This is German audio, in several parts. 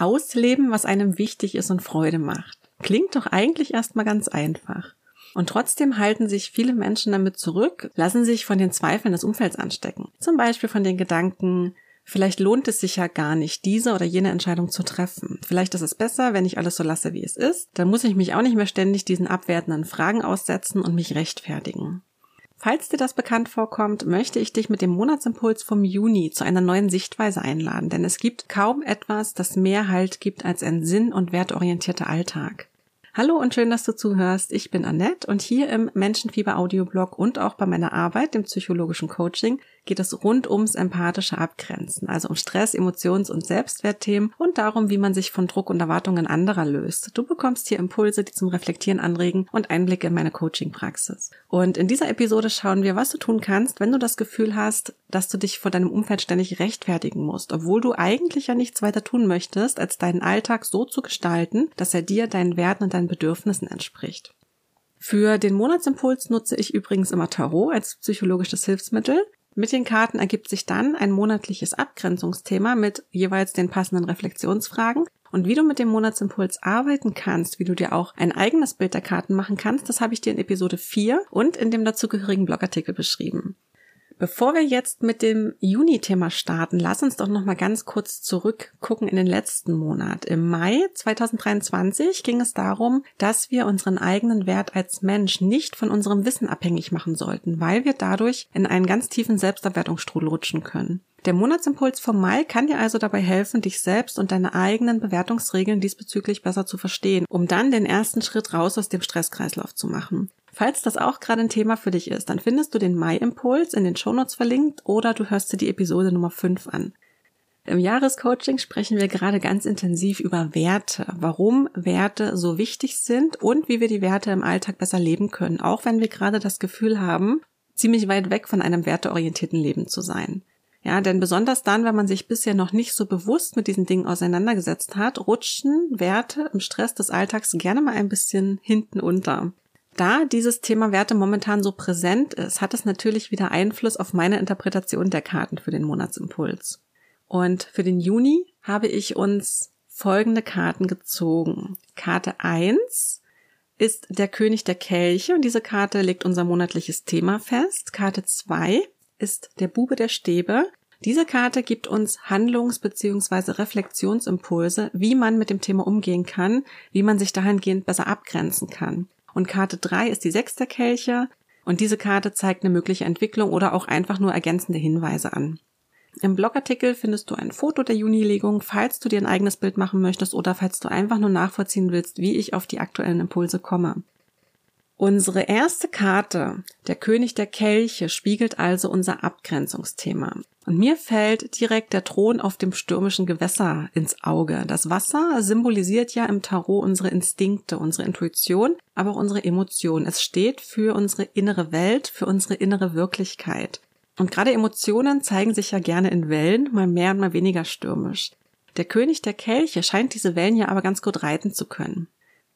Ausleben, was einem wichtig ist und Freude macht. Klingt doch eigentlich erstmal ganz einfach. Und trotzdem halten sich viele Menschen damit zurück, lassen sich von den Zweifeln des Umfelds anstecken. Zum Beispiel von den Gedanken, vielleicht lohnt es sich ja gar nicht, diese oder jene Entscheidung zu treffen. Vielleicht ist es besser, wenn ich alles so lasse, wie es ist. Dann muss ich mich auch nicht mehr ständig diesen abwertenden Fragen aussetzen und mich rechtfertigen. Falls dir das bekannt vorkommt, möchte ich dich mit dem Monatsimpuls vom Juni zu einer neuen Sichtweise einladen, denn es gibt kaum etwas, das mehr Halt gibt als ein sinn- und wertorientierter Alltag. Hallo und schön, dass du zuhörst. Ich bin Annette und hier im Menschenfieber Audioblog und auch bei meiner Arbeit, dem psychologischen Coaching, geht es rund ums empathische Abgrenzen, also um Stress, Emotions- und Selbstwertthemen und darum, wie man sich von Druck und Erwartungen anderer löst. Du bekommst hier Impulse, die zum Reflektieren anregen und Einblicke in meine Coaching-Praxis. Und in dieser Episode schauen wir, was du tun kannst, wenn du das Gefühl hast, dass du dich vor deinem Umfeld ständig rechtfertigen musst, obwohl du eigentlich ja nichts weiter tun möchtest, als deinen Alltag so zu gestalten, dass er dir, deinen Werten und deinen Bedürfnissen entspricht. Für den Monatsimpuls nutze ich übrigens immer Tarot als psychologisches Hilfsmittel. Mit den Karten ergibt sich dann ein monatliches Abgrenzungsthema mit jeweils den passenden Reflexionsfragen. Und wie du mit dem Monatsimpuls arbeiten kannst, wie du dir auch ein eigenes Bild der Karten machen kannst, das habe ich dir in Episode 4 und in dem dazugehörigen Blogartikel beschrieben. Bevor wir jetzt mit dem Juni-Thema starten, lass uns doch noch mal ganz kurz zurückgucken in den letzten Monat. Im Mai 2023 ging es darum, dass wir unseren eigenen Wert als Mensch nicht von unserem Wissen abhängig machen sollten, weil wir dadurch in einen ganz tiefen Selbsterwertungsstrudel rutschen können. Der Monatsimpuls vom Mai kann dir also dabei helfen, dich selbst und deine eigenen Bewertungsregeln diesbezüglich besser zu verstehen, um dann den ersten Schritt raus aus dem Stresskreislauf zu machen. Falls das auch gerade ein Thema für dich ist, dann findest du den Mai-Impuls in den Shownotes verlinkt oder du hörst dir die Episode Nummer 5 an. Im Jahrescoaching sprechen wir gerade ganz intensiv über Werte, warum Werte so wichtig sind und wie wir die Werte im Alltag besser leben können, auch wenn wir gerade das Gefühl haben, ziemlich weit weg von einem werteorientierten Leben zu sein. Ja, denn besonders dann, wenn man sich bisher noch nicht so bewusst mit diesen Dingen auseinandergesetzt hat, rutschen Werte im Stress des Alltags gerne mal ein bisschen hinten unter. Da dieses Thema Werte momentan so präsent ist, hat es natürlich wieder Einfluss auf meine Interpretation der Karten für den Monatsimpuls. Und für den Juni habe ich uns folgende Karten gezogen. Karte 1 ist der König der Kelche und diese Karte legt unser monatliches Thema fest. Karte 2 ist der Bube der Stäbe. Diese Karte gibt uns Handlungs- bzw. Reflexionsimpulse, wie man mit dem Thema umgehen kann, wie man sich dahingehend besser abgrenzen kann. Und Karte 3 ist die sechste Kelche und diese Karte zeigt eine mögliche Entwicklung oder auch einfach nur ergänzende Hinweise an. Im Blogartikel findest du ein Foto der Junilegung, falls du dir ein eigenes Bild machen möchtest oder falls du einfach nur nachvollziehen willst, wie ich auf die aktuellen Impulse komme. Unsere erste Karte, der König der Kelche, spiegelt also unser Abgrenzungsthema. Und mir fällt direkt der Thron auf dem stürmischen Gewässer ins Auge. Das Wasser symbolisiert ja im Tarot unsere Instinkte, unsere Intuition, aber auch unsere Emotionen. Es steht für unsere innere Welt, für unsere innere Wirklichkeit. Und gerade Emotionen zeigen sich ja gerne in Wellen, mal mehr und mal weniger stürmisch. Der König der Kelche scheint diese Wellen ja aber ganz gut reiten zu können.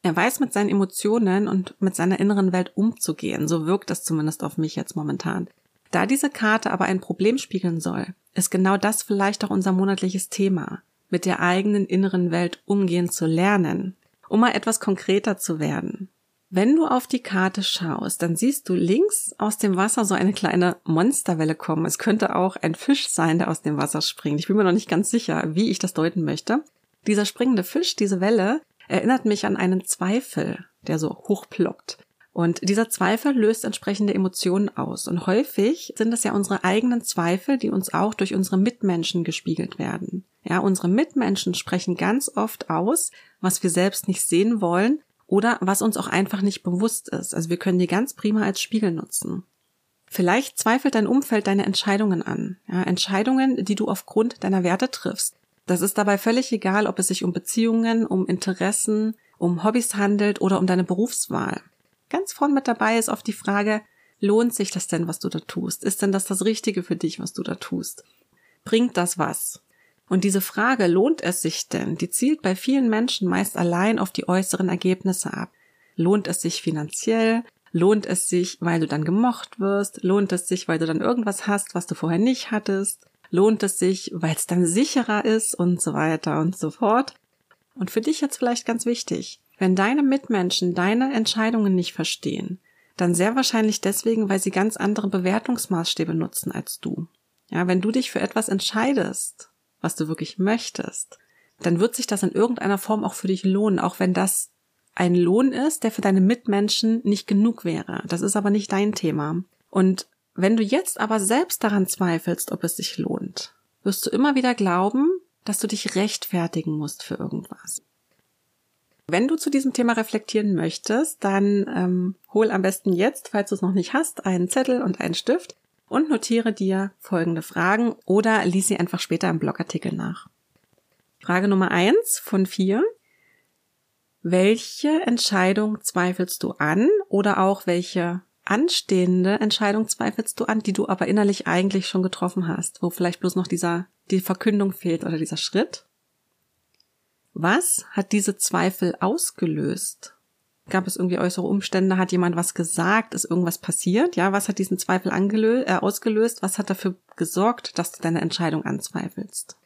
Er weiß mit seinen Emotionen und mit seiner inneren Welt umzugehen, so wirkt das zumindest auf mich jetzt momentan. Da diese Karte aber ein Problem spiegeln soll, ist genau das vielleicht auch unser monatliches Thema, mit der eigenen inneren Welt umgehen zu lernen, um mal etwas konkreter zu werden. Wenn du auf die Karte schaust, dann siehst du links aus dem Wasser so eine kleine Monsterwelle kommen. Es könnte auch ein Fisch sein, der aus dem Wasser springt. Ich bin mir noch nicht ganz sicher, wie ich das deuten möchte. Dieser springende Fisch, diese Welle, erinnert mich an einen Zweifel, der so hochploppt. Und dieser Zweifel löst entsprechende Emotionen aus. Und häufig sind es ja unsere eigenen Zweifel, die uns auch durch unsere Mitmenschen gespiegelt werden. Ja, unsere Mitmenschen sprechen ganz oft aus, was wir selbst nicht sehen wollen oder was uns auch einfach nicht bewusst ist. Also wir können die ganz prima als Spiegel nutzen. Vielleicht zweifelt dein Umfeld deine Entscheidungen an. Ja, Entscheidungen, die du aufgrund deiner Werte triffst. Das ist dabei völlig egal, ob es sich um Beziehungen, um Interessen, um Hobbys handelt oder um deine Berufswahl. Ganz vorn mit dabei ist oft die Frage, lohnt sich das denn, was du da tust? Ist denn das das Richtige für dich, was du da tust? Bringt das was? Und diese Frage, lohnt es sich denn, die zielt bei vielen Menschen meist allein auf die äußeren Ergebnisse ab. Lohnt es sich finanziell? Lohnt es sich, weil du dann gemocht wirst? Lohnt es sich, weil du dann irgendwas hast, was du vorher nicht hattest? Lohnt es sich, weil es dann sicherer ist und so weiter und so fort. Und für dich jetzt vielleicht ganz wichtig, wenn deine Mitmenschen deine Entscheidungen nicht verstehen, dann sehr wahrscheinlich deswegen, weil sie ganz andere Bewertungsmaßstäbe nutzen als du. Ja, wenn du dich für etwas entscheidest, was du wirklich möchtest, dann wird sich das in irgendeiner Form auch für dich lohnen, auch wenn das ein Lohn ist, der für deine Mitmenschen nicht genug wäre. Das ist aber nicht dein Thema. Und wenn du jetzt aber selbst daran zweifelst, ob es sich lohnt, wirst du immer wieder glauben, dass du dich rechtfertigen musst für irgendwas. Wenn du zu diesem Thema reflektieren möchtest, dann ähm, hol am besten jetzt, falls du es noch nicht hast, einen Zettel und einen Stift und notiere dir folgende Fragen oder lies sie einfach später im Blogartikel nach. Frage Nummer eins von vier. Welche Entscheidung zweifelst du an oder auch welche anstehende Entscheidung zweifelst du an, die du aber innerlich eigentlich schon getroffen hast, wo vielleicht bloß noch dieser, die Verkündung fehlt oder dieser Schritt? Was hat diese Zweifel ausgelöst? Gab es irgendwie äußere Umstände? Hat jemand was gesagt? Ist irgendwas passiert? Ja, was hat diesen Zweifel angelö äh, ausgelöst? Was hat dafür gesorgt, dass du deine Entscheidung anzweifelst?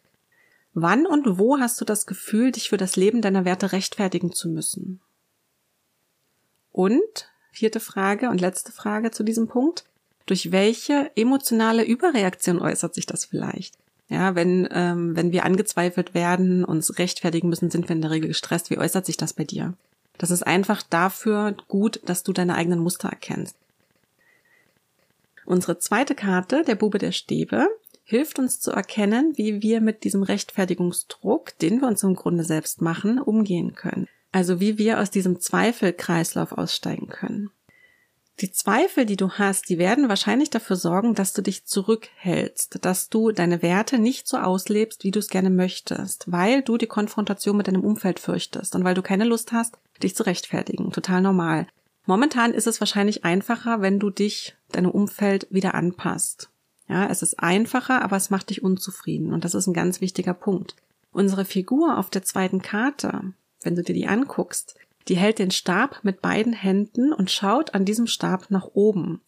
Wann und wo hast du das Gefühl, dich für das Leben deiner Werte rechtfertigen zu müssen? Und, vierte Frage und letzte Frage zu diesem Punkt, durch welche emotionale Überreaktion äußert sich das vielleicht? Ja, wenn, ähm, wenn wir angezweifelt werden, uns rechtfertigen müssen, sind wir in der Regel gestresst. Wie äußert sich das bei dir? Das ist einfach dafür gut, dass du deine eigenen Muster erkennst. Unsere zweite Karte, der Bube der Stäbe, hilft uns zu erkennen, wie wir mit diesem Rechtfertigungsdruck, den wir uns im Grunde selbst machen, umgehen können. Also wie wir aus diesem Zweifelkreislauf aussteigen können. Die Zweifel, die du hast, die werden wahrscheinlich dafür sorgen, dass du dich zurückhältst, dass du deine Werte nicht so auslebst, wie du es gerne möchtest, weil du die Konfrontation mit deinem Umfeld fürchtest und weil du keine Lust hast, dich zu rechtfertigen. Total normal. Momentan ist es wahrscheinlich einfacher, wenn du dich, deinem Umfeld wieder anpasst. Ja, es ist einfacher, aber es macht dich unzufrieden und das ist ein ganz wichtiger Punkt. Unsere Figur auf der zweiten Karte, wenn du dir die anguckst, die hält den Stab mit beiden Händen und schaut an diesem Stab nach oben.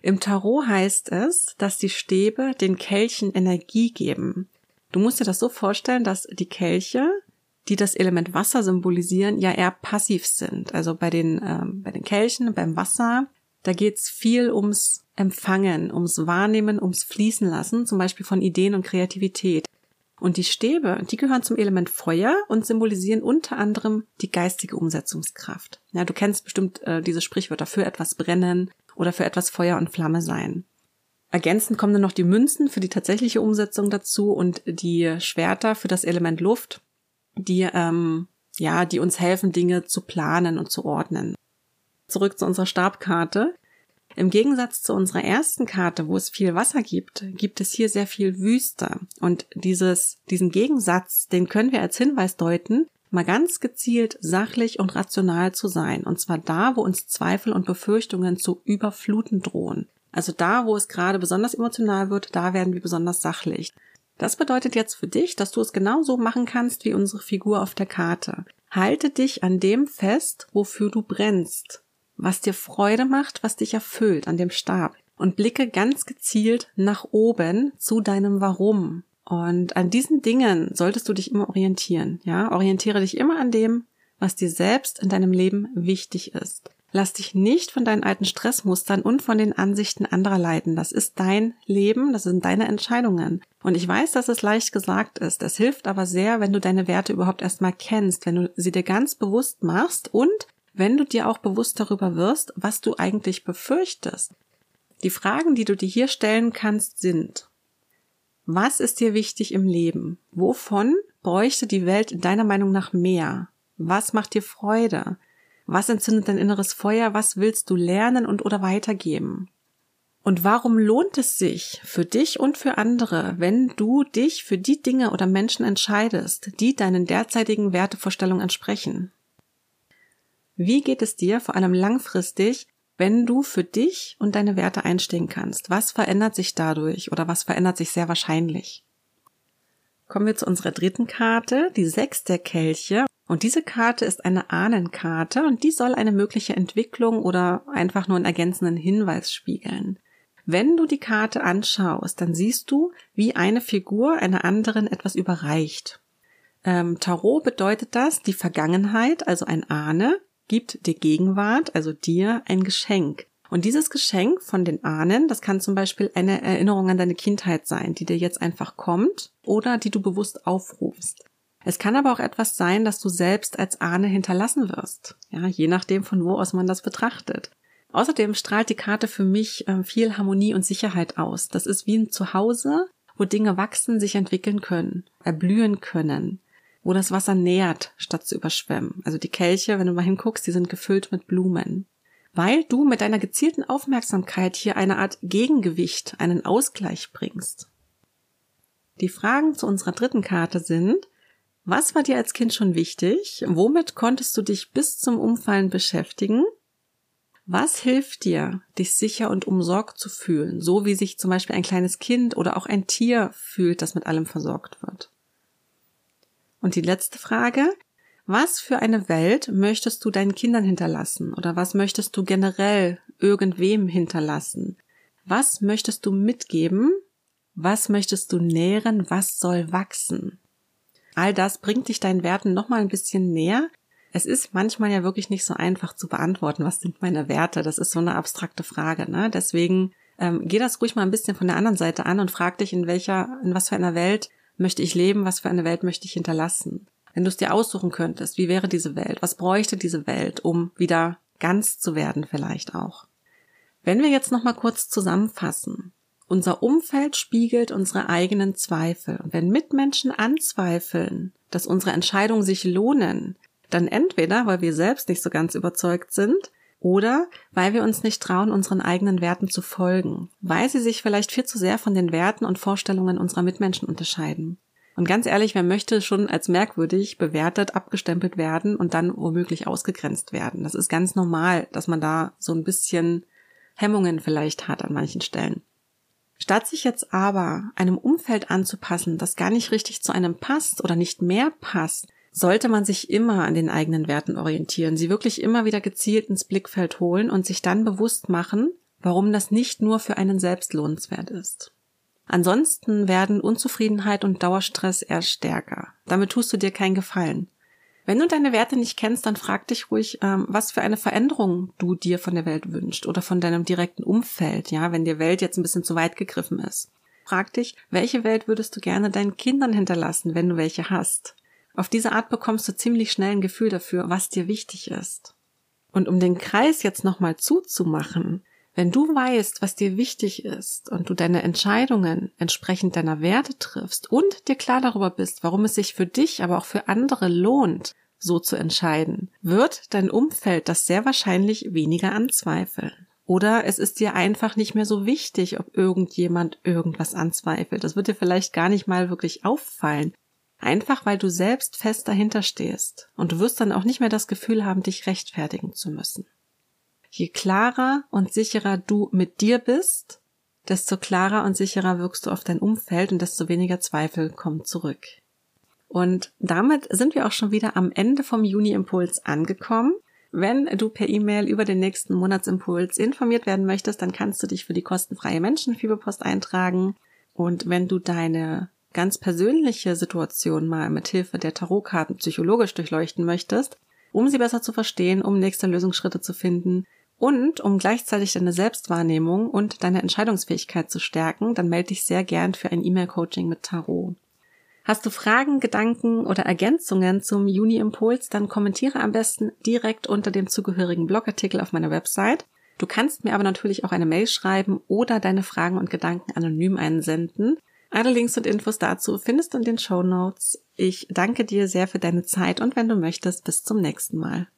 Im Tarot heißt es, dass die Stäbe den Kelchen Energie geben. Du musst dir das so vorstellen, dass die Kelche, die das Element Wasser symbolisieren, ja eher passiv sind. Also bei den, ähm, bei den Kelchen, beim Wasser, da geht's viel ums Empfangen, ums Wahrnehmen, ums Fließen lassen, zum Beispiel von Ideen und Kreativität. Und die Stäbe, die gehören zum Element Feuer und symbolisieren unter anderem die geistige Umsetzungskraft. Ja, du kennst bestimmt äh, diese Sprichwörter für etwas brennen oder für etwas Feuer und Flamme sein. Ergänzend kommen dann noch die Münzen für die tatsächliche Umsetzung dazu und die Schwerter für das Element Luft, die ähm, ja, die uns helfen, Dinge zu planen und zu ordnen. Zurück zu unserer Stabkarte. Im Gegensatz zu unserer ersten Karte, wo es viel Wasser gibt, gibt es hier sehr viel Wüste. Und dieses, diesen Gegensatz, den können wir als Hinweis deuten, mal ganz gezielt sachlich und rational zu sein. Und zwar da, wo uns Zweifel und Befürchtungen zu überfluten drohen. Also da, wo es gerade besonders emotional wird, da werden wir besonders sachlich. Das bedeutet jetzt für dich, dass du es genauso machen kannst wie unsere Figur auf der Karte. Halte dich an dem fest, wofür du brennst was dir Freude macht, was dich erfüllt an dem Stab und blicke ganz gezielt nach oben zu deinem Warum. Und an diesen Dingen solltest du dich immer orientieren, ja? Orientiere dich immer an dem, was dir selbst in deinem Leben wichtig ist. Lass dich nicht von deinen alten Stressmustern und von den Ansichten anderer leiten. Das ist dein Leben, das sind deine Entscheidungen. Und ich weiß, dass es leicht gesagt ist. Es hilft aber sehr, wenn du deine Werte überhaupt erstmal kennst, wenn du sie dir ganz bewusst machst und wenn du dir auch bewusst darüber wirst, was du eigentlich befürchtest. Die Fragen, die du dir hier stellen kannst, sind, was ist dir wichtig im Leben? Wovon bräuchte die Welt deiner Meinung nach mehr? Was macht dir Freude? Was entzündet dein inneres Feuer? Was willst du lernen und oder weitergeben? Und warum lohnt es sich für dich und für andere, wenn du dich für die Dinge oder Menschen entscheidest, die deinen derzeitigen Wertevorstellungen entsprechen? Wie geht es dir vor allem langfristig, wenn du für dich und deine Werte einstehen kannst? Was verändert sich dadurch oder was verändert sich sehr wahrscheinlich? Kommen wir zu unserer dritten Karte, die Sechs der Kelche. Und diese Karte ist eine Ahnenkarte und die soll eine mögliche Entwicklung oder einfach nur einen ergänzenden Hinweis spiegeln. Wenn du die Karte anschaust, dann siehst du, wie eine Figur einer anderen etwas überreicht. ähm, Tarot bedeutet das, die Vergangenheit, also ein Ahne, gibt der Gegenwart, also dir, ein Geschenk. Und dieses Geschenk von den Ahnen, das kann zum Beispiel eine Erinnerung an deine Kindheit sein, die dir jetzt einfach kommt oder die du bewusst aufrufst. Es kann aber auch etwas sein, das du selbst als Ahne hinterlassen wirst. Ja, je nachdem, von wo aus man das betrachtet. Außerdem strahlt die Karte für mich äh, viel Harmonie und Sicherheit aus. Das ist wie ein Zuhause, wo Dinge wachsen, sich entwickeln können, erblühen können, wo das Wasser nährt, statt zu überschwemmen. Also die Kelche, wenn du mal hinguckst, die sind gefüllt mit Blumen weil du mit deiner gezielten Aufmerksamkeit hier eine Art Gegengewicht, einen Ausgleich bringst. Die Fragen zu unserer dritten Karte sind, was war dir als Kind schon wichtig? Womit konntest du dich bis zum Umfallen beschäftigen? Was hilft dir, dich sicher und umsorgt zu fühlen, so wie sich zum Beispiel ein kleines Kind oder auch ein Tier fühlt, das mit allem versorgt wird? Und die letzte Frage, was für eine Welt möchtest du deinen Kindern hinterlassen? Oder was möchtest du generell irgendwem hinterlassen? Was möchtest du mitgeben? Was möchtest du nähren? Was soll wachsen? All das bringt dich deinen Werten nochmal ein bisschen näher. Es ist manchmal ja wirklich nicht so einfach zu beantworten, was sind meine Werte? Das ist so eine abstrakte Frage, ne? Deswegen ähm, geh das ruhig mal ein bisschen von der anderen Seite an und frag dich, in welcher, in was für einer Welt möchte ich leben, was für eine Welt möchte ich hinterlassen. Wenn du es dir aussuchen könntest, wie wäre diese Welt? Was bräuchte diese Welt, um wieder ganz zu werden vielleicht auch? Wenn wir jetzt nochmal kurz zusammenfassen. Unser Umfeld spiegelt unsere eigenen Zweifel. Und wenn Mitmenschen anzweifeln, dass unsere Entscheidungen sich lohnen, dann entweder, weil wir selbst nicht so ganz überzeugt sind, oder weil wir uns nicht trauen, unseren eigenen Werten zu folgen, weil sie sich vielleicht viel zu sehr von den Werten und Vorstellungen unserer Mitmenschen unterscheiden. Und ganz ehrlich, wer möchte schon als merkwürdig bewertet, abgestempelt werden und dann womöglich ausgegrenzt werden? Das ist ganz normal, dass man da so ein bisschen Hemmungen vielleicht hat an manchen Stellen. Statt sich jetzt aber einem Umfeld anzupassen, das gar nicht richtig zu einem passt oder nicht mehr passt, sollte man sich immer an den eigenen Werten orientieren, sie wirklich immer wieder gezielt ins Blickfeld holen und sich dann bewusst machen, warum das nicht nur für einen selbst lohnenswert ist. Ansonsten werden Unzufriedenheit und Dauerstress eher stärker. Damit tust du dir keinen Gefallen. Wenn du deine Werte nicht kennst, dann frag dich ruhig, ähm, was für eine Veränderung du dir von der Welt wünschst oder von deinem direkten Umfeld, ja, wenn dir Welt jetzt ein bisschen zu weit gegriffen ist. Frag dich, welche Welt würdest du gerne deinen Kindern hinterlassen, wenn du welche hast? Auf diese Art bekommst du ziemlich schnell ein Gefühl dafür, was dir wichtig ist. Und um den Kreis jetzt nochmal zuzumachen, wenn du weißt, was dir wichtig ist und du deine Entscheidungen entsprechend deiner Werte triffst und dir klar darüber bist, warum es sich für dich, aber auch für andere lohnt, so zu entscheiden, wird dein Umfeld das sehr wahrscheinlich weniger anzweifeln. Oder es ist dir einfach nicht mehr so wichtig, ob irgendjemand irgendwas anzweifelt. Das wird dir vielleicht gar nicht mal wirklich auffallen. Einfach weil du selbst fest dahinter stehst. Und du wirst dann auch nicht mehr das Gefühl haben, dich rechtfertigen zu müssen. Je klarer und sicherer du mit dir bist, desto klarer und sicherer wirkst du auf dein Umfeld und desto weniger Zweifel kommen zurück. Und damit sind wir auch schon wieder am Ende vom Juni-Impuls angekommen. Wenn du per E-Mail über den nächsten Monatsimpuls informiert werden möchtest, dann kannst du dich für die kostenfreie Menschenfieberpost eintragen. Und wenn du deine ganz persönliche Situation mal mit Hilfe der Tarotkarten psychologisch durchleuchten möchtest, um sie besser zu verstehen, um nächste Lösungsschritte zu finden, und um gleichzeitig deine Selbstwahrnehmung und deine Entscheidungsfähigkeit zu stärken, dann melde dich sehr gern für ein E-Mail-Coaching mit Tarot. Hast du Fragen, Gedanken oder Ergänzungen zum Juni-Impuls, dann kommentiere am besten direkt unter dem zugehörigen Blogartikel auf meiner Website. Du kannst mir aber natürlich auch eine Mail schreiben oder deine Fragen und Gedanken anonym einsenden. Alle Links und Infos dazu findest du in den Show Notes. Ich danke dir sehr für deine Zeit und wenn du möchtest, bis zum nächsten Mal.